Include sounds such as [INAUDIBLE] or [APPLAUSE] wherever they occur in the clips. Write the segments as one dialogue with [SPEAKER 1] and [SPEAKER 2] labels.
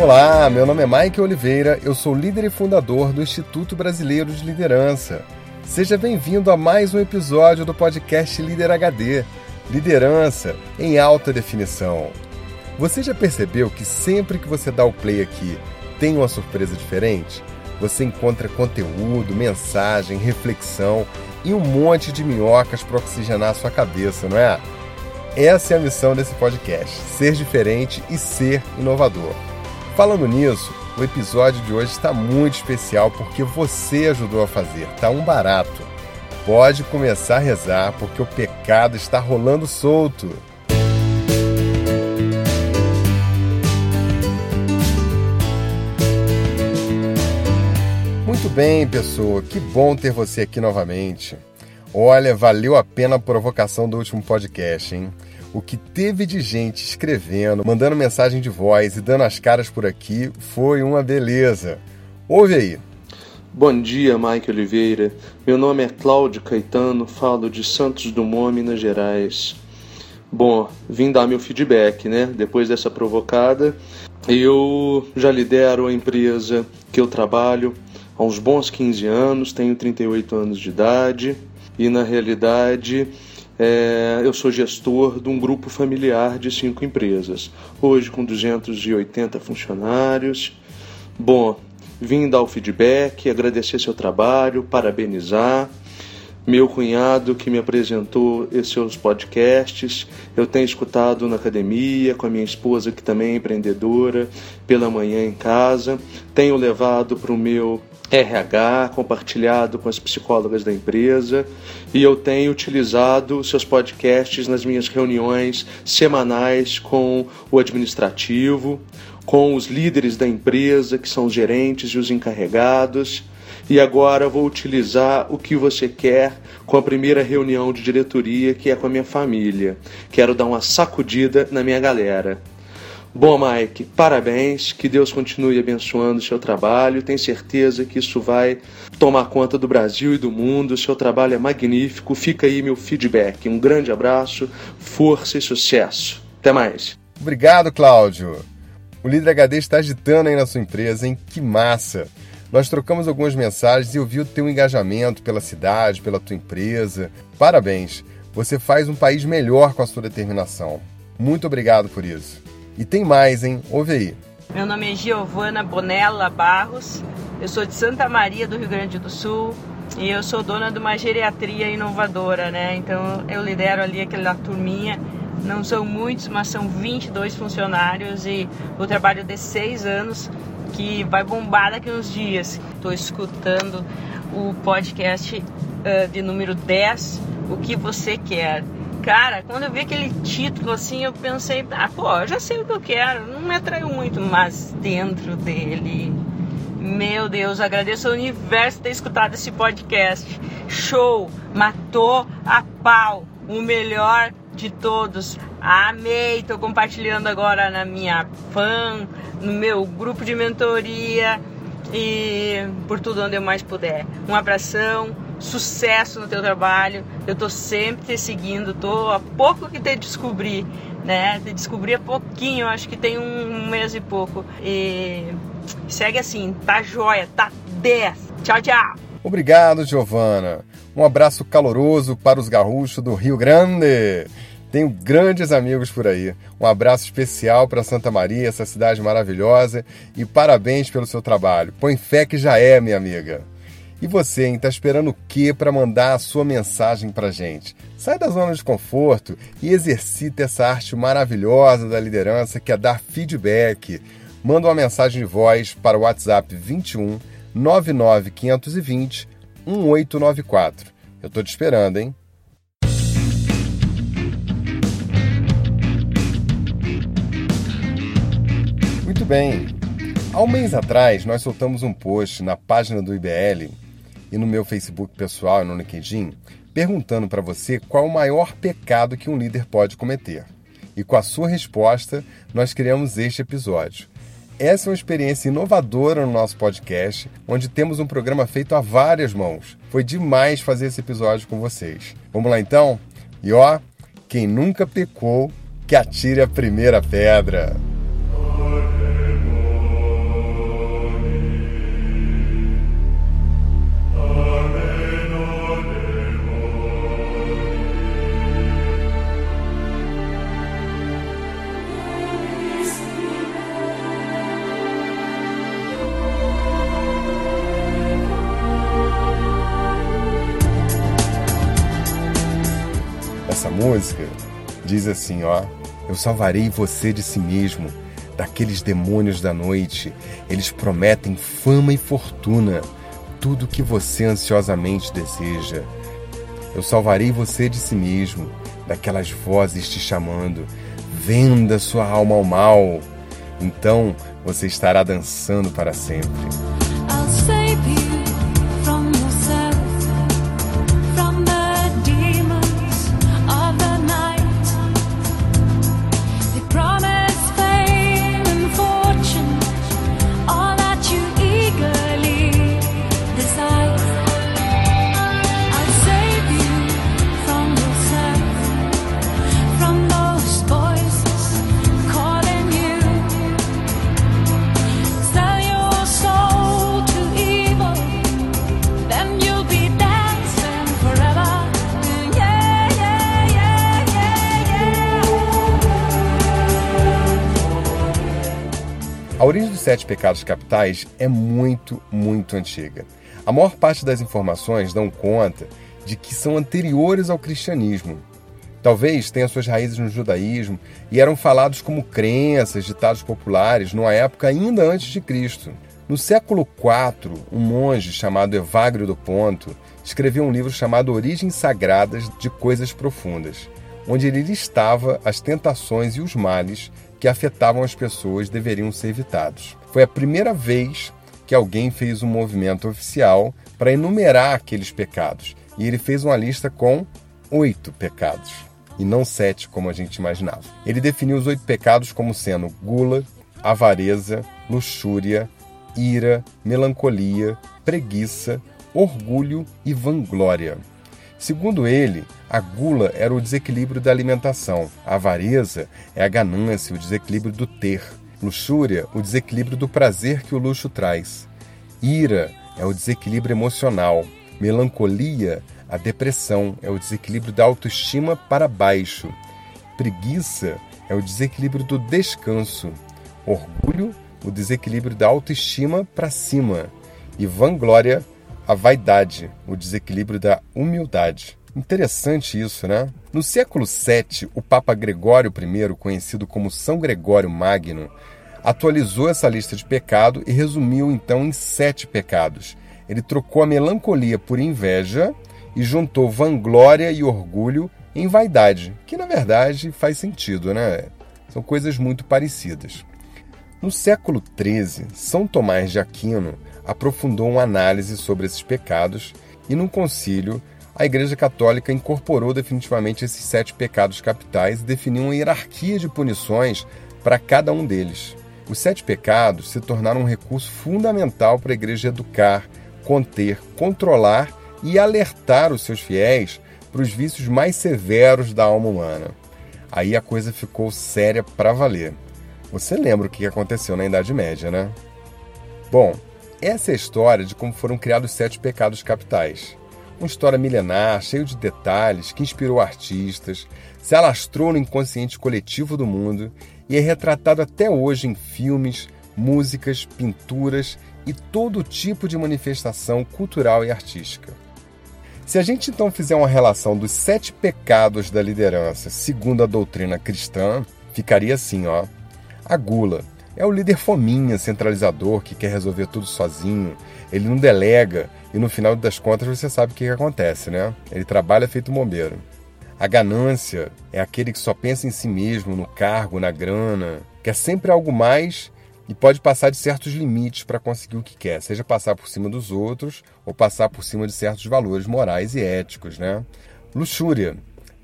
[SPEAKER 1] Olá, meu nome é Mike Oliveira, eu sou líder e fundador do Instituto Brasileiro de Liderança. Seja bem-vindo a mais um episódio do podcast Líder HD Liderança em Alta Definição. Você já percebeu que sempre que você dá o play aqui tem uma surpresa diferente? Você encontra conteúdo, mensagem, reflexão e um monte de minhocas para oxigenar a sua cabeça, não é? Essa é a missão desse podcast: ser diferente e ser inovador. Falando nisso, o episódio de hoje está muito especial porque você ajudou a fazer, tá um barato. Pode começar a rezar porque o pecado está rolando solto. Muito bem, pessoa, que bom ter você aqui novamente. Olha, valeu a pena a provocação do último podcast, hein? O que teve de gente escrevendo, mandando mensagem de voz e dando as caras por aqui foi uma beleza. Ouve aí.
[SPEAKER 2] Bom dia, Mike Oliveira. Meu nome é Cláudio Caetano, falo de Santos Dumont, Minas Gerais. Bom, vim dar meu feedback, né? Depois dessa provocada, eu já lidero a empresa que eu trabalho há uns bons 15 anos, tenho 38 anos de idade e na realidade é, eu sou gestor de um grupo familiar de cinco empresas, hoje com 280 funcionários. Bom, vim dar o feedback, agradecer seu trabalho, parabenizar. Meu cunhado que me apresentou esses seus podcasts, eu tenho escutado na academia, com a minha esposa que também é empreendedora, pela manhã em casa. Tenho levado para o meu RH, compartilhado com as psicólogas da empresa, e eu tenho utilizado seus podcasts nas minhas reuniões semanais com o administrativo, com os líderes da empresa, que são os gerentes e os encarregados. E agora vou utilizar o que você quer com a primeira reunião de diretoria, que é com a minha família. Quero dar uma sacudida na minha galera. Bom, Mike, parabéns, que Deus continue abençoando o seu trabalho. Tenho certeza que isso vai tomar conta do Brasil e do mundo. O seu trabalho é magnífico. Fica aí meu feedback. Um grande abraço, força e sucesso. Até mais.
[SPEAKER 1] Obrigado, Cláudio. O Líder HD está agitando aí na sua empresa, hein? Que massa! Nós trocamos algumas mensagens e eu vi o teu engajamento pela cidade, pela tua empresa. Parabéns! Você faz um país melhor com a sua determinação. Muito obrigado por isso. E tem mais, hein? Ouve aí.
[SPEAKER 3] Meu nome é Giovana Bonella Barros, eu sou de Santa Maria do Rio Grande do Sul e eu sou dona de uma geriatria inovadora, né? Então eu lidero ali aquela turminha, não são muitos, mas são 22 funcionários e o trabalho de seis anos que vai bombar daqui uns dias. Estou escutando o podcast uh, de número 10, O que você quer. Cara, quando eu vi aquele título assim, eu pensei, ah, pô, já sei o que eu quero, não me atraiu muito, mas dentro dele. Meu Deus, agradeço ao universo ter escutado esse podcast. Show! Matou a pau! O melhor de todos. Amei! Tô compartilhando agora na minha fan, no meu grupo de mentoria e por tudo onde eu mais puder. Um abração sucesso no teu trabalho. Eu tô sempre te seguindo, tô há pouco que te descobri, né? Te descobri há pouquinho, acho que tem um mês e pouco. E segue assim, tá joia, tá 10. Tchau, tchau.
[SPEAKER 1] Obrigado, Giovana. Um abraço caloroso para os gaúchos do Rio Grande. Tenho grandes amigos por aí. Um abraço especial para Santa Maria, essa cidade maravilhosa, e parabéns pelo seu trabalho. Põe fé que já é, minha amiga. E você, hein, tá esperando o quê para mandar a sua mensagem pra gente? Sai da zona de conforto e exercita essa arte maravilhosa da liderança que é dar feedback. Manda uma mensagem de voz para o WhatsApp 21 99 520 1894. Eu tô te esperando, hein? Muito bem. Há um mês atrás, nós soltamos um post na página do IBL e no meu Facebook pessoal no LinkedIn, perguntando para você qual o maior pecado que um líder pode cometer. E com a sua resposta, nós criamos este episódio. Essa é uma experiência inovadora no nosso podcast, onde temos um programa feito a várias mãos. Foi demais fazer esse episódio com vocês. Vamos lá então? E ó, quem nunca pecou, que atire a primeira pedra. Música diz assim, ó: Eu salvarei você de si mesmo, daqueles demônios da noite. Eles prometem fama e fortuna, tudo que você ansiosamente deseja. Eu salvarei você de si mesmo, daquelas vozes te chamando. Venda sua alma ao mal. Então você estará dançando para sempre. Dos sete pecados capitais é muito, muito antiga. A maior parte das informações dão conta de que são anteriores ao cristianismo. Talvez tenham suas raízes no judaísmo e eram falados como crenças, ditados populares, numa época ainda antes de Cristo. No século IV, um monge chamado Evagrio do Ponto escreveu um livro chamado Origens Sagradas de Coisas Profundas, onde ele listava as tentações e os males que afetavam as pessoas deveriam ser evitados. Foi a primeira vez que alguém fez um movimento oficial para enumerar aqueles pecados. E ele fez uma lista com oito pecados, e não sete, como a gente imaginava. Ele definiu os oito pecados como sendo gula, avareza, luxúria, ira, melancolia, preguiça, orgulho e vanglória. Segundo ele, a gula era o desequilíbrio da alimentação, a avareza é a ganância, o desequilíbrio do ter, luxúria, o desequilíbrio do prazer que o luxo traz, ira é o desequilíbrio emocional, melancolia, a depressão, é o desequilíbrio da autoestima para baixo, preguiça é o desequilíbrio do descanso, orgulho, o desequilíbrio da autoestima para cima, e vanglória, a vaidade, o desequilíbrio da humildade. Interessante isso, né? No século VII, o Papa Gregório I, conhecido como São Gregório Magno, atualizou essa lista de pecado e resumiu então em sete pecados. Ele trocou a melancolia por inveja e juntou vanglória e orgulho em vaidade, que na verdade faz sentido, né? São coisas muito parecidas. No século XIII, São Tomás de Aquino aprofundou uma análise sobre esses pecados e, num concílio, a Igreja Católica incorporou definitivamente esses sete pecados capitais e definiu uma hierarquia de punições para cada um deles. Os sete pecados se tornaram um recurso fundamental para a Igreja educar, conter, controlar e alertar os seus fiéis para os vícios mais severos da alma humana. Aí a coisa ficou séria para valer. Você lembra o que aconteceu na Idade Média, né? Bom, essa é a história de como foram criados os sete pecados capitais. Uma história milenar, cheia de detalhes, que inspirou artistas, se alastrou no inconsciente coletivo do mundo e é retratado até hoje em filmes, músicas, pinturas e todo tipo de manifestação cultural e artística. Se a gente então fizer uma relação dos sete pecados da liderança segundo a doutrina cristã, ficaria assim, ó. A gula, é o líder fominha, centralizador, que quer resolver tudo sozinho. Ele não delega e no final das contas você sabe o que, que acontece, né? Ele trabalha feito bombeiro. A ganância é aquele que só pensa em si mesmo, no cargo, na grana, quer sempre algo mais e pode passar de certos limites para conseguir o que quer, seja passar por cima dos outros ou passar por cima de certos valores morais e éticos, né? Luxúria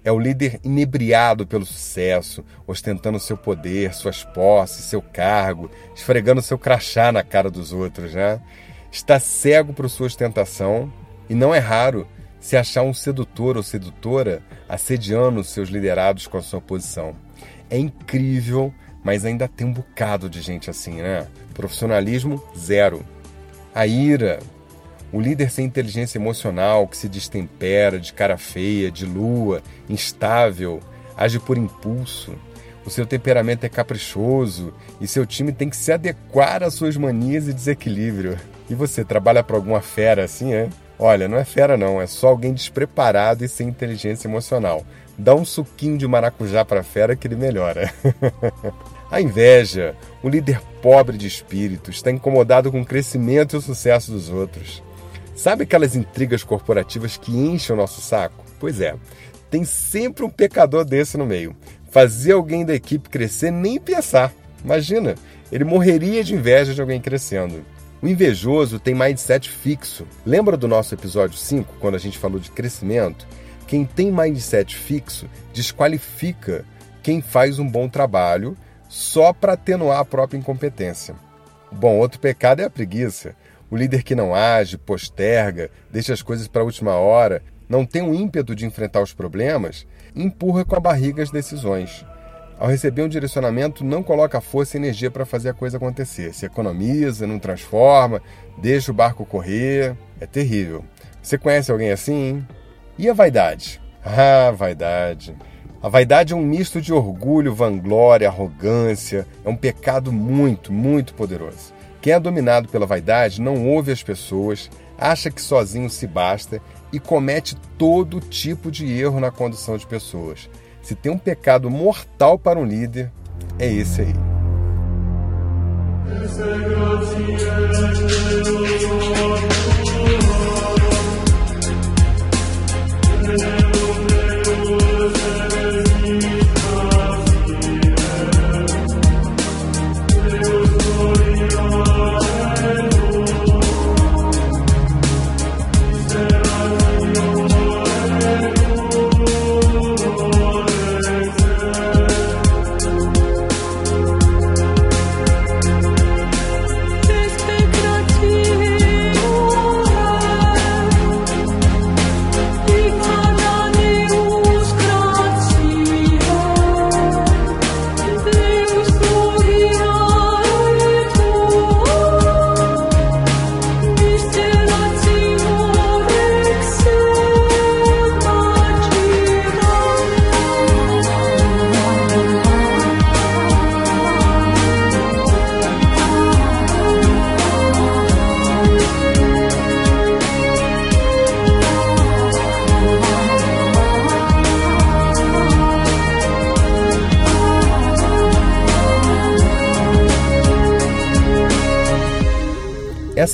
[SPEAKER 1] é o líder inebriado pelo sucesso, ostentando seu poder, suas posses, seu cargo, esfregando seu crachá na cara dos outros, né? Está cego para sua ostentação e não é raro se achar um sedutor ou sedutora assediando seus liderados com a sua posição. É incrível, mas ainda tem um bocado de gente assim, né? Profissionalismo zero. A ira, o líder sem inteligência emocional, que se destempera, de cara feia, de lua, instável, age por impulso. O seu temperamento é caprichoso e seu time tem que se adequar às suas manias e desequilíbrio. E você trabalha para alguma fera assim, é? Olha, não é fera não, é só alguém despreparado e sem inteligência emocional. Dá um suquinho de maracujá para fera que ele melhora. [LAUGHS] a inveja, o líder pobre de espírito, está incomodado com o crescimento e o sucesso dos outros. Sabe aquelas intrigas corporativas que enchem o nosso saco? Pois é, tem sempre um pecador desse no meio. Fazer alguém da equipe crescer nem pensar. Imagina, ele morreria de inveja de alguém crescendo. O invejoso tem mindset fixo. Lembra do nosso episódio 5, quando a gente falou de crescimento? Quem tem mindset fixo desqualifica quem faz um bom trabalho só para atenuar a própria incompetência. Bom, outro pecado é a preguiça. O líder que não age, posterga, deixa as coisas para a última hora, não tem o ímpeto de enfrentar os problemas, empurra com a barriga as decisões. Ao receber um direcionamento, não coloca força e energia para fazer a coisa acontecer. Se economiza, não transforma, deixa o barco correr. É terrível. Você conhece alguém assim? Hein? E a vaidade? [LAUGHS] Ah, vaidade. A vaidade é um misto de orgulho, vanglória, arrogância. É um pecado muito, muito poderoso. Quem é dominado pela vaidade não ouve as pessoas, acha que sozinho se basta e comete todo tipo de erro na condução de pessoas. Se tem um pecado mortal para um líder, é esse aí.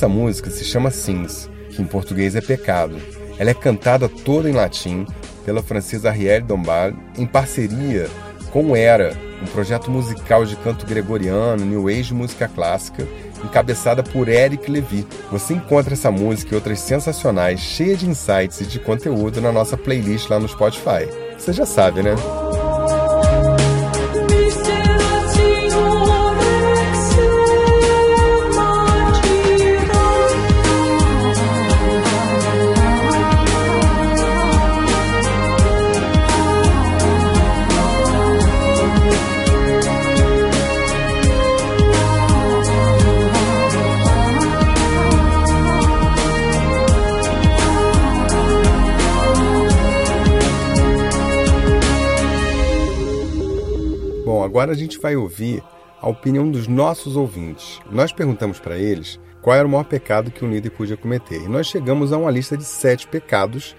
[SPEAKER 1] Essa música se chama Sins, que em português é pecado. Ela é cantada toda em latim pela francesa Arielle Dombal em parceria com Era, um projeto musical de canto gregoriano, new age música clássica, encabeçada por Eric Levy. Você encontra essa música e outras sensacionais, cheia de insights e de conteúdo na nossa playlist lá no Spotify. Você já sabe, né? Agora a gente vai ouvir a opinião dos nossos ouvintes. Nós perguntamos para eles qual era o maior pecado que um líder podia cometer. E nós chegamos a uma lista de sete pecados,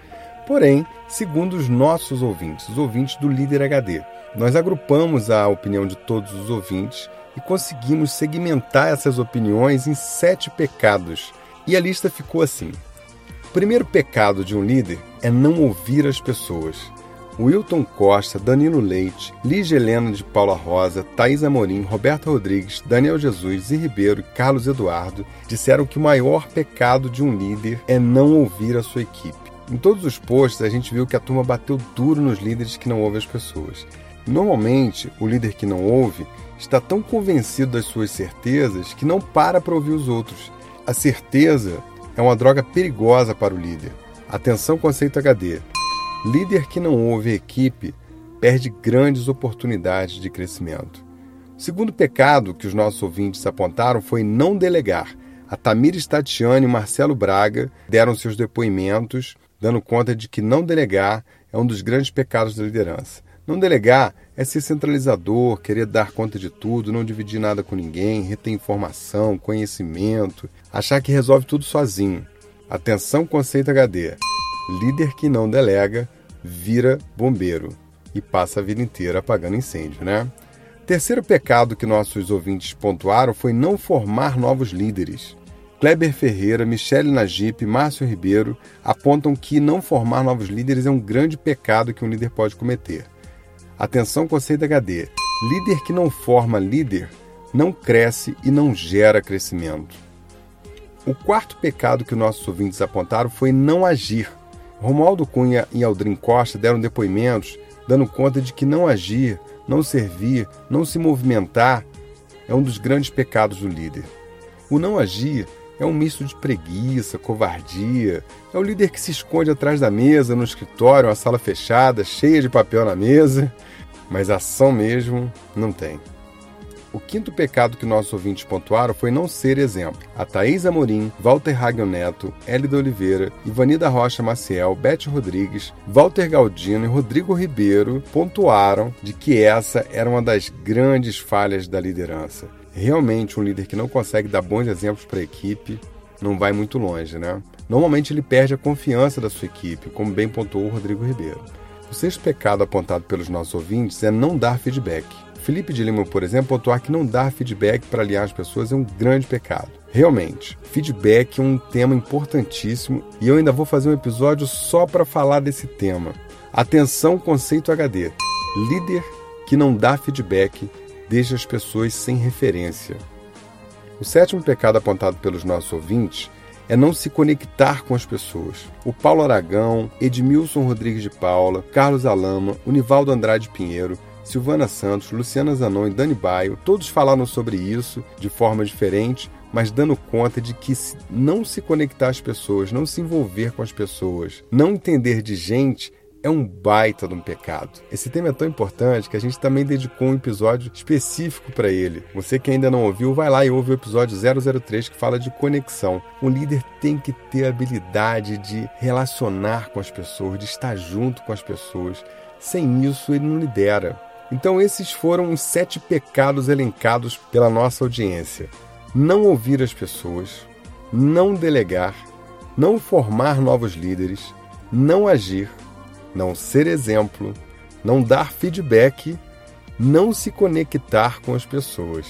[SPEAKER 1] porém, segundo os nossos ouvintes, os ouvintes do Líder HD. Nós agrupamos a opinião de todos os ouvintes e conseguimos segmentar essas opiniões em sete pecados. E a lista ficou assim: o primeiro pecado de um líder é não ouvir as pessoas. Wilton Costa, Danilo Leite, Lígia Helena de Paula Rosa, Thaís Amorim, Roberto Rodrigues, Daniel Jesus e Ribeiro e Carlos Eduardo disseram que o maior pecado de um líder é não ouvir a sua equipe. Em todos os posts a gente viu que a turma bateu duro nos líderes que não ouvem as pessoas. Normalmente, o líder que não ouve está tão convencido das suas certezas que não para para ouvir os outros. A certeza é uma droga perigosa para o líder. Atenção conceito HD. Líder que não ouve equipe perde grandes oportunidades de crescimento. O segundo pecado que os nossos ouvintes apontaram foi não delegar. A Tamir Statiane e Marcelo Braga deram seus depoimentos, dando conta de que não delegar é um dos grandes pecados da liderança. Não delegar é ser centralizador, querer dar conta de tudo, não dividir nada com ninguém, reter informação, conhecimento, achar que resolve tudo sozinho. Atenção, conceito HD. Líder que não delega vira bombeiro. e passa a vida inteira apagando incêndio, né? Terceiro pecado que nossos ouvintes pontuaram foi não formar novos líderes. Kleber Ferreira, Michele Najip, Márcio Ribeiro apontam que não formar novos líderes é um grande pecado que um líder pode cometer. Atenção, conceito HD. Líder que não forma líder não cresce e não gera crescimento. O quarto pecado que nossos ouvintes apontaram foi não agir. Romualdo Cunha e Aldrin Costa deram depoimentos dando conta de que não agir, não servir, não se movimentar é um dos grandes pecados do líder. O não agir é um misto de preguiça, covardia. É o líder que se esconde atrás da mesa, no escritório, uma sala fechada, cheia de papel na mesa, mas ação mesmo não tem. O quinto pecado que nossos ouvintes pontuaram foi não ser exemplo. A Thaís Amorim, Walter Hagel Neto, Hélida Oliveira, Ivanida Rocha Maciel, Beth Rodrigues, Walter Galdino e Rodrigo Ribeiro pontuaram de que essa era uma das grandes falhas da liderança. Realmente, um líder que não consegue dar bons exemplos para a equipe não vai muito longe, né? Normalmente ele perde a confiança da sua equipe, como bem pontuou o Rodrigo Ribeiro. O sexto pecado apontado pelos nossos ouvintes é não dar feedback. Felipe de Lima, por exemplo, pontuar que não dar feedback para aliar as pessoas é um grande pecado. Realmente, feedback é um tema importantíssimo e eu ainda vou fazer um episódio só para falar desse tema. Atenção, conceito HD. Líder que não dá feedback deixa as pessoas sem referência. O sétimo pecado apontado pelos nossos ouvintes é não se conectar com as pessoas. O Paulo Aragão, Edmilson Rodrigues de Paula, Carlos Alama, Univaldo Andrade Pinheiro, Silvana Santos, Luciana Zanon e Dani Baio, todos falaram sobre isso de forma diferente, mas dando conta de que não se conectar às pessoas, não se envolver com as pessoas, não entender de gente é um baita de um pecado. Esse tema é tão importante que a gente também dedicou um episódio específico para ele. Você que ainda não ouviu, vai lá e ouve o episódio 003 que fala de conexão. Um líder tem que ter a habilidade de relacionar com as pessoas, de estar junto com as pessoas. Sem isso, ele não lidera. Então, esses foram os sete pecados elencados pela nossa audiência: não ouvir as pessoas, não delegar, não formar novos líderes, não agir, não ser exemplo, não dar feedback, não se conectar com as pessoas.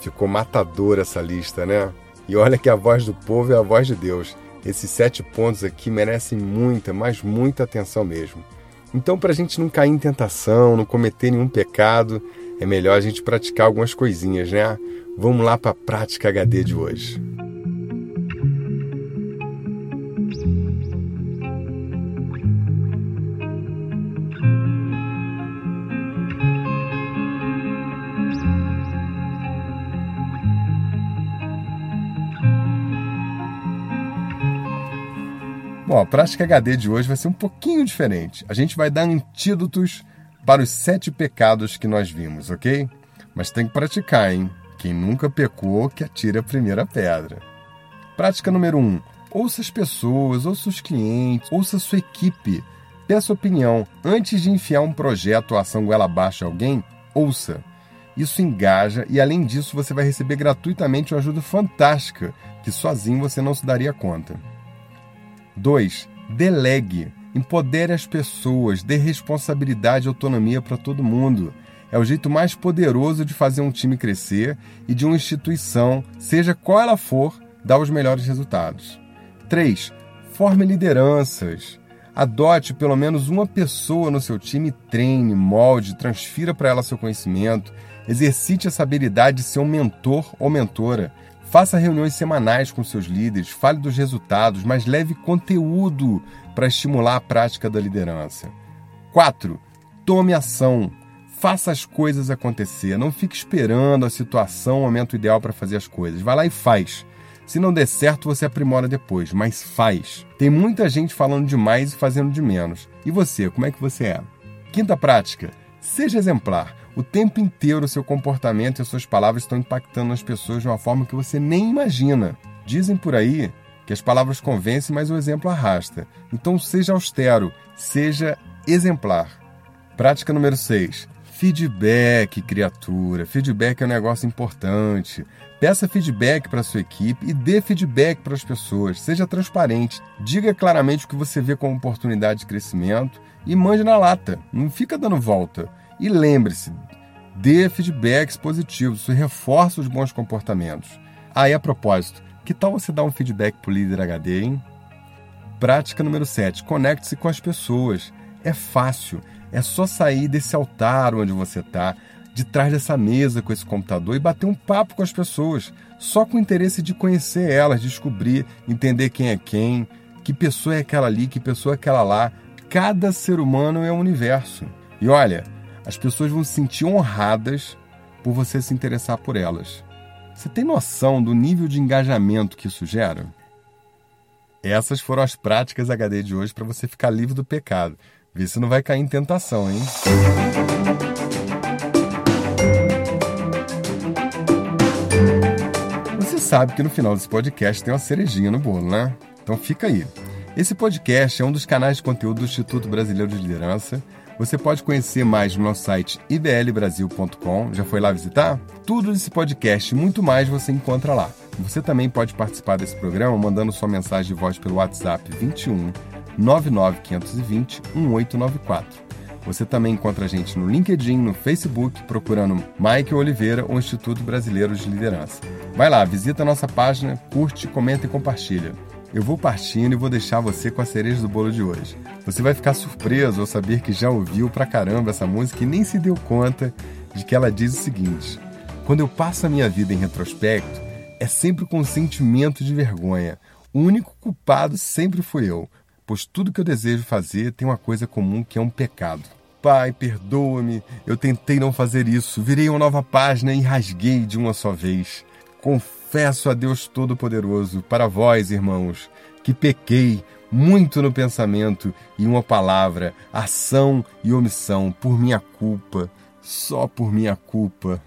[SPEAKER 1] Ficou matador essa lista, né? E olha que a voz do povo é a voz de Deus. Esses sete pontos aqui merecem muita, mas muita atenção mesmo. Então, para a gente não cair em tentação, não cometer nenhum pecado, é melhor a gente praticar algumas coisinhas, né? Vamos lá para a prática HD de hoje. Bom, a prática HD de hoje vai ser um pouquinho diferente. A gente vai dar antídotos para os sete pecados que nós vimos, ok? Mas tem que praticar, hein? Quem nunca pecou, que atire a primeira pedra. Prática número um: ouça as pessoas, ouça os clientes, ouça a sua equipe. Peça opinião. Antes de enfiar um projeto ou ação goela abaixo a alguém, ouça. Isso engaja e, além disso, você vai receber gratuitamente uma ajuda fantástica que sozinho você não se daria conta. 2. Delegue. Empodere as pessoas, dê responsabilidade e autonomia para todo mundo. É o jeito mais poderoso de fazer um time crescer e de uma instituição, seja qual ela for, dar os melhores resultados. 3. Forme lideranças. Adote pelo menos uma pessoa no seu time, treine, molde, transfira para ela seu conhecimento, exercite essa habilidade de ser um mentor ou mentora. Faça reuniões semanais com seus líderes, fale dos resultados, mas leve conteúdo para estimular a prática da liderança. 4. Tome ação. Faça as coisas acontecer. Não fique esperando a situação, o momento ideal para fazer as coisas. Vai lá e faz. Se não der certo, você aprimora depois, mas faz. Tem muita gente falando demais e fazendo de menos. E você, como é que você é? Quinta prática: seja exemplar. O tempo inteiro o seu comportamento e as suas palavras estão impactando as pessoas de uma forma que você nem imagina. Dizem por aí que as palavras convencem, mas o exemplo arrasta. Então seja austero, seja exemplar. Prática número 6. Feedback, criatura. Feedback é um negócio importante. Peça feedback para sua equipe e dê feedback para as pessoas. Seja transparente. Diga claramente o que você vê como oportunidade de crescimento e mande na lata. Não fica dando volta. E lembre-se, dê feedbacks positivos. Isso reforça os bons comportamentos. Aí, a propósito, que tal você dar um feedback para o líder HD, hein? Prática número 7. Conecte-se com as pessoas. É fácil. É só sair desse altar onde você está, de trás dessa mesa com esse computador e bater um papo com as pessoas, só com o interesse de conhecer elas, descobrir, entender quem é quem, que pessoa é aquela ali, que pessoa é aquela lá. Cada ser humano é um universo. E olha, as pessoas vão se sentir honradas por você se interessar por elas. Você tem noção do nível de engajamento que isso gera? Essas foram as práticas HD de hoje para você ficar livre do pecado. Vê se não vai cair em tentação, hein? Você sabe que no final desse podcast tem uma cerejinha no bolo, né? Então fica aí. Esse podcast é um dos canais de conteúdo do Instituto Brasileiro de Liderança. Você pode conhecer mais no nosso site iblbrasil.com. Já foi lá visitar? Tudo desse podcast e muito mais você encontra lá. Você também pode participar desse programa mandando sua mensagem de voz pelo WhatsApp 21 99520 1894. Você também encontra a gente no LinkedIn, no Facebook, procurando Mike Oliveira ou Instituto Brasileiro de Liderança. Vai lá, visita a nossa página, curte, comenta e compartilha. Eu vou partindo e vou deixar você com a cereja do bolo de hoje. Você vai ficar surpreso ao saber que já ouviu pra caramba essa música e nem se deu conta de que ela diz o seguinte: Quando eu passo a minha vida em retrospecto, é sempre com um sentimento de vergonha. O único culpado sempre fui eu, pois tudo que eu desejo fazer tem uma coisa comum que é um pecado. Pai, perdoa-me, eu tentei não fazer isso, virei uma nova página e rasguei de uma só vez. Confesso a Deus Todo-Poderoso, para vós, irmãos, que pequei muito no pensamento e uma palavra, ação e omissão, por minha culpa, só por minha culpa.